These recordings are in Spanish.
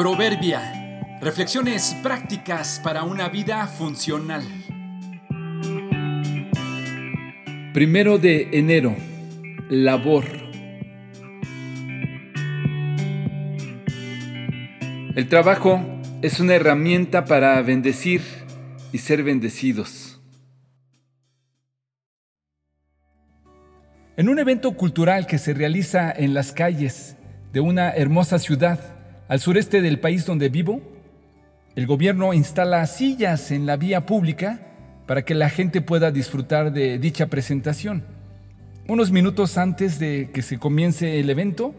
Proverbia. Reflexiones prácticas para una vida funcional. Primero de enero. Labor. El trabajo es una herramienta para bendecir y ser bendecidos. En un evento cultural que se realiza en las calles de una hermosa ciudad, al sureste del país donde vivo, el gobierno instala sillas en la vía pública para que la gente pueda disfrutar de dicha presentación. Unos minutos antes de que se comience el evento,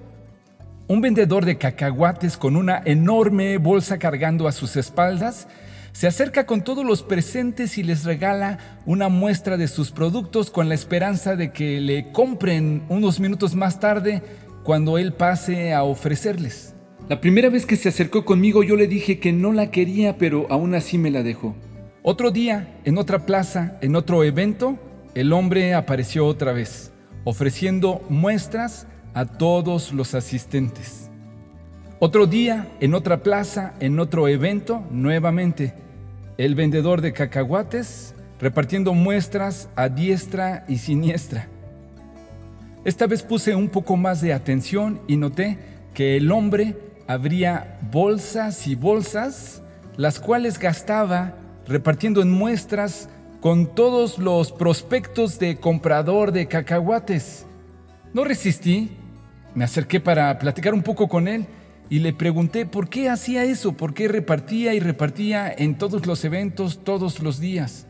un vendedor de cacahuates con una enorme bolsa cargando a sus espaldas se acerca con todos los presentes y les regala una muestra de sus productos con la esperanza de que le compren unos minutos más tarde cuando él pase a ofrecerles. La primera vez que se acercó conmigo yo le dije que no la quería, pero aún así me la dejó. Otro día, en otra plaza, en otro evento, el hombre apareció otra vez, ofreciendo muestras a todos los asistentes. Otro día, en otra plaza, en otro evento, nuevamente, el vendedor de cacahuates repartiendo muestras a diestra y siniestra. Esta vez puse un poco más de atención y noté que el hombre habría bolsas y bolsas, las cuales gastaba repartiendo en muestras con todos los prospectos de comprador de cacahuates. No resistí, me acerqué para platicar un poco con él y le pregunté por qué hacía eso, por qué repartía y repartía en todos los eventos todos los días.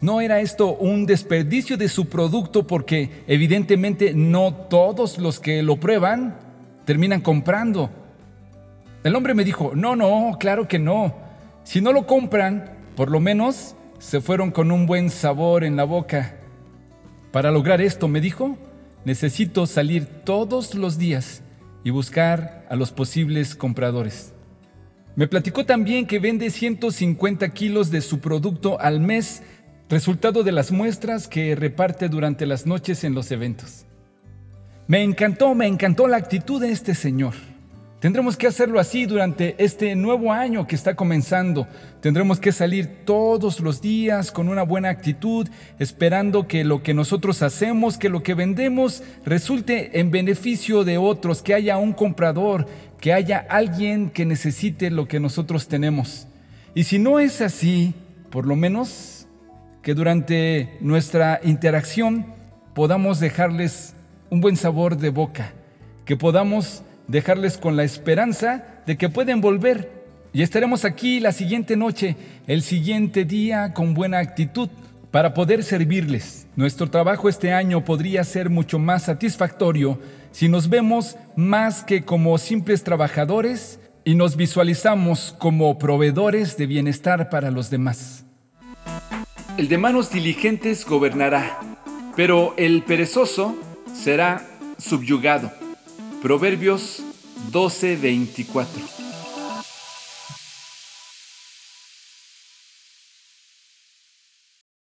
¿No era esto un desperdicio de su producto porque evidentemente no todos los que lo prueban terminan comprando? El hombre me dijo, no, no, claro que no. Si no lo compran, por lo menos se fueron con un buen sabor en la boca. Para lograr esto, me dijo, necesito salir todos los días y buscar a los posibles compradores. Me platicó también que vende 150 kilos de su producto al mes, resultado de las muestras que reparte durante las noches en los eventos. Me encantó, me encantó la actitud de este señor. Tendremos que hacerlo así durante este nuevo año que está comenzando. Tendremos que salir todos los días con una buena actitud, esperando que lo que nosotros hacemos, que lo que vendemos, resulte en beneficio de otros, que haya un comprador, que haya alguien que necesite lo que nosotros tenemos. Y si no es así, por lo menos que durante nuestra interacción podamos dejarles un buen sabor de boca, que podamos dejarles con la esperanza de que pueden volver y estaremos aquí la siguiente noche, el siguiente día con buena actitud para poder servirles. Nuestro trabajo este año podría ser mucho más satisfactorio si nos vemos más que como simples trabajadores y nos visualizamos como proveedores de bienestar para los demás. El de manos diligentes gobernará, pero el perezoso será subyugado. Proverbios 12:24.